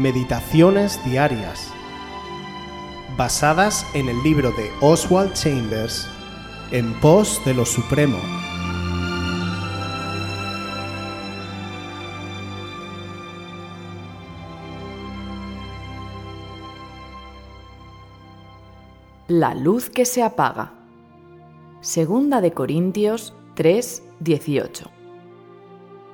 Meditaciones Diarias, basadas en el libro de Oswald Chambers, En pos de lo Supremo. La luz que se apaga. Segunda de Corintios 3, 18.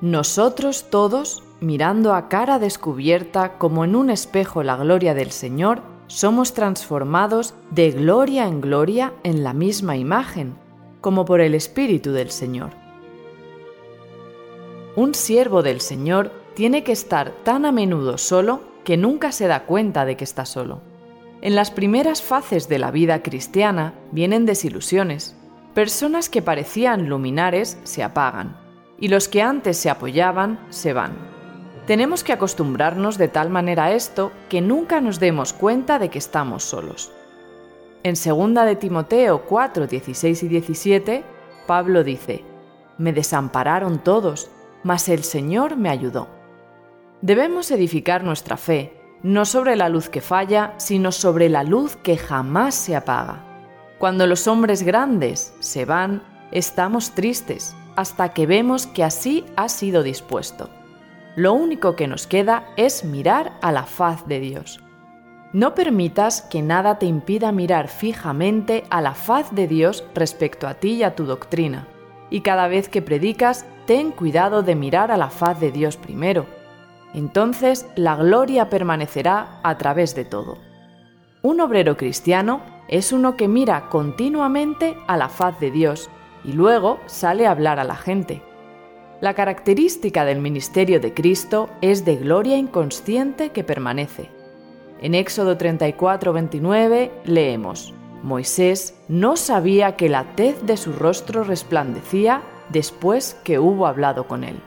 Nosotros todos, mirando a cara descubierta como en un espejo la gloria del Señor, somos transformados de gloria en gloria en la misma imagen, como por el Espíritu del Señor. Un siervo del Señor tiene que estar tan a menudo solo que nunca se da cuenta de que está solo. En las primeras fases de la vida cristiana vienen desilusiones. Personas que parecían luminares se apagan y los que antes se apoyaban se van. Tenemos que acostumbrarnos de tal manera a esto que nunca nos demos cuenta de que estamos solos. En 2 de Timoteo 4, 16 y 17, Pablo dice, Me desampararon todos, mas el Señor me ayudó. Debemos edificar nuestra fe, no sobre la luz que falla, sino sobre la luz que jamás se apaga. Cuando los hombres grandes se van, estamos tristes, hasta que vemos que así ha sido dispuesto. Lo único que nos queda es mirar a la faz de Dios. No permitas que nada te impida mirar fijamente a la faz de Dios respecto a ti y a tu doctrina. Y cada vez que predicas, ten cuidado de mirar a la faz de Dios primero. Entonces la gloria permanecerá a través de todo. Un obrero cristiano es uno que mira continuamente a la faz de Dios y luego sale a hablar a la gente. La característica del ministerio de Cristo es de gloria inconsciente que permanece. En Éxodo 34-29 leemos, Moisés no sabía que la tez de su rostro resplandecía después que hubo hablado con él.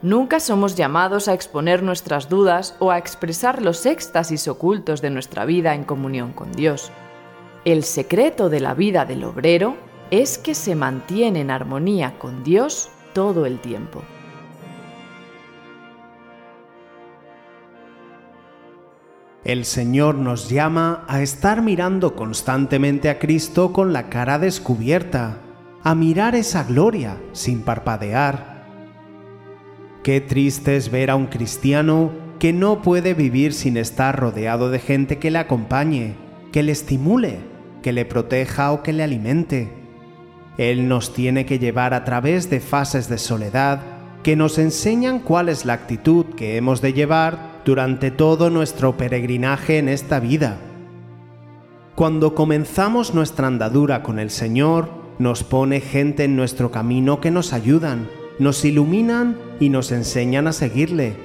Nunca somos llamados a exponer nuestras dudas o a expresar los éxtasis ocultos de nuestra vida en comunión con Dios. El secreto de la vida del obrero es que se mantiene en armonía con Dios todo el tiempo. El Señor nos llama a estar mirando constantemente a Cristo con la cara descubierta, a mirar esa gloria sin parpadear. Qué triste es ver a un cristiano que no puede vivir sin estar rodeado de gente que le acompañe, que le estimule, que le proteja o que le alimente. Él nos tiene que llevar a través de fases de soledad que nos enseñan cuál es la actitud que hemos de llevar durante todo nuestro peregrinaje en esta vida. Cuando comenzamos nuestra andadura con el Señor, nos pone gente en nuestro camino que nos ayudan, nos iluminan y nos enseñan a seguirle.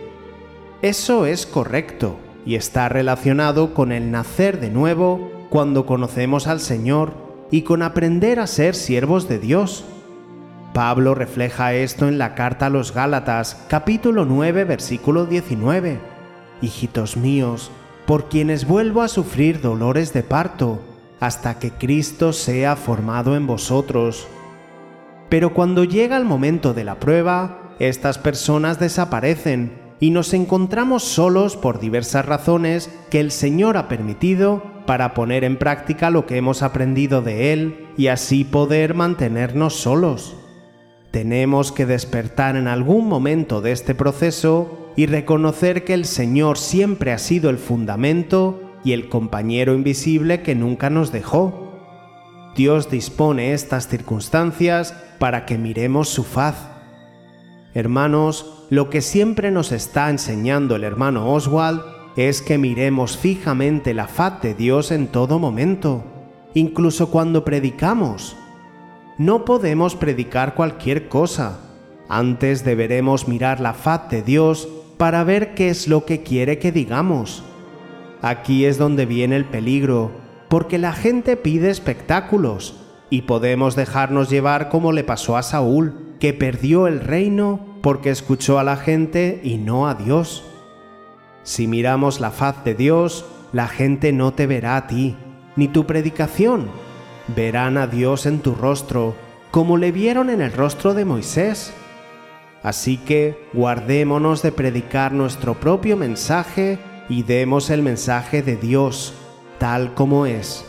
Eso es correcto y está relacionado con el nacer de nuevo cuando conocemos al Señor y con aprender a ser siervos de Dios. Pablo refleja esto en la carta a los Gálatas, capítulo 9, versículo 19. Hijitos míos, por quienes vuelvo a sufrir dolores de parto, hasta que Cristo sea formado en vosotros. Pero cuando llega el momento de la prueba, estas personas desaparecen y nos encontramos solos por diversas razones que el Señor ha permitido para poner en práctica lo que hemos aprendido de Él y así poder mantenernos solos. Tenemos que despertar en algún momento de este proceso y reconocer que el Señor siempre ha sido el fundamento y el compañero invisible que nunca nos dejó. Dios dispone estas circunstancias para que miremos su faz. Hermanos, lo que siempre nos está enseñando el hermano Oswald es que miremos fijamente la faz de Dios en todo momento, incluso cuando predicamos. No podemos predicar cualquier cosa. Antes deberemos mirar la faz de Dios para ver qué es lo que quiere que digamos. Aquí es donde viene el peligro, porque la gente pide espectáculos y podemos dejarnos llevar como le pasó a Saúl, que perdió el reino porque escuchó a la gente y no a Dios. Si miramos la faz de Dios, la gente no te verá a ti, ni tu predicación. Verán a Dios en tu rostro, como le vieron en el rostro de Moisés. Así que guardémonos de predicar nuestro propio mensaje y demos el mensaje de Dios tal como es.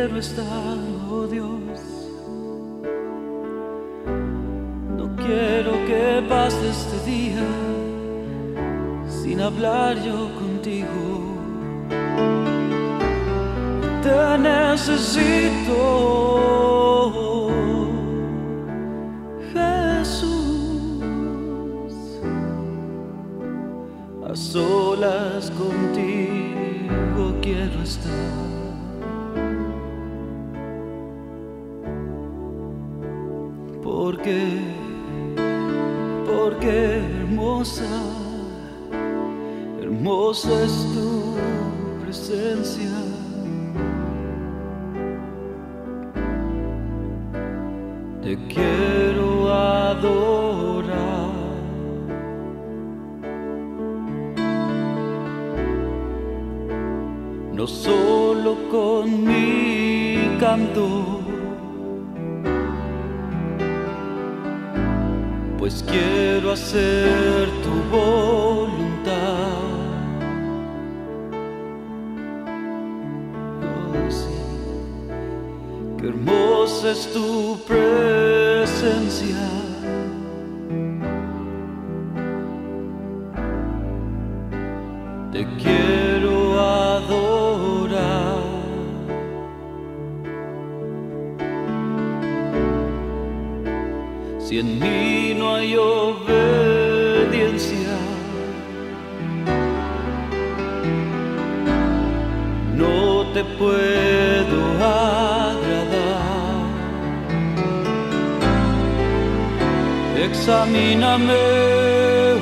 quiero estar, oh Dios. No quiero que pase este día sin hablar yo contigo. Te necesito. Hermosa, hermosa es tu presencia. Te quiero adorar. No solo con mi canto pues quiero hacer tu voluntad. Oh, sí, qué hermosa es tu presencia. Te quiero Examíname,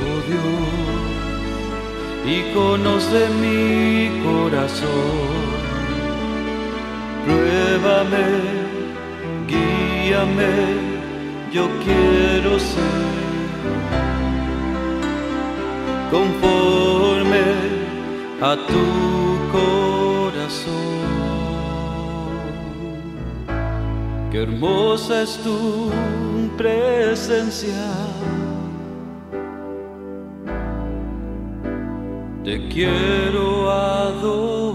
oh Dios, y conoce mi corazón. Pruébame, guíame yo quiero ser conforme a tu corazón. Qué hermosa es tu presencia. Te quiero adorar.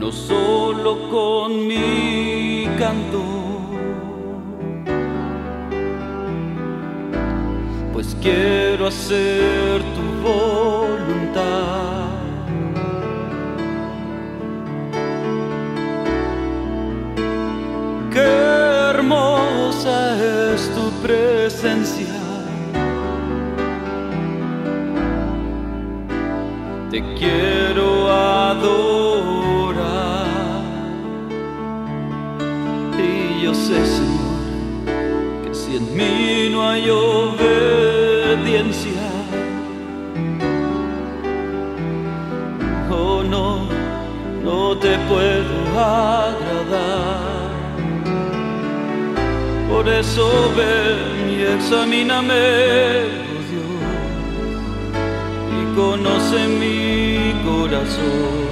no solo con mi canto, pues quiero hacer tu voluntad. Presencia. Te quiero adorar. Y yo sé, Señor, que si en mí no hay obediencia, oh no, no te puedo agradar. Por eso ven y examíname, oh Dios, y conoce mi corazón.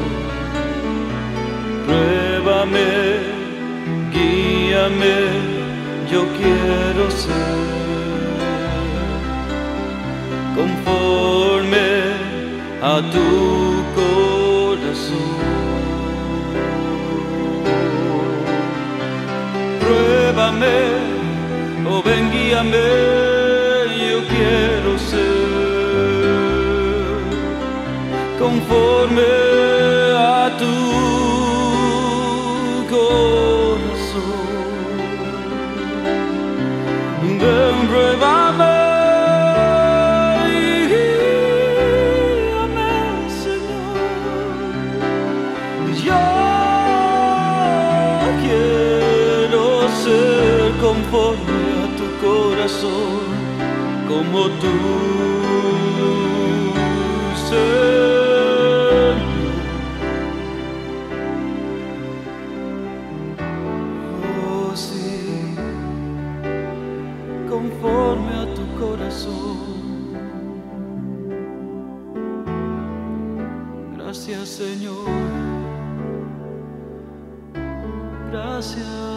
Pruébame, guíame, yo quiero ser conforme a tu corazón. Pruébame, ven, guíame, yo quiero ser conforme a tu corazón. Ven, corazón, como tú, Señor. Oh, sí, conforme a tu corazón. Gracias, Señor. Gracias.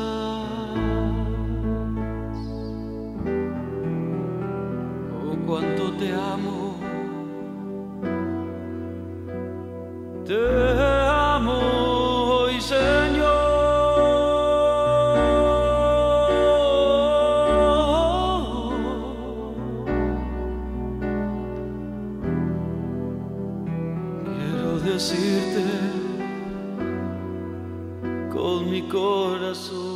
Decirte con mi corazón.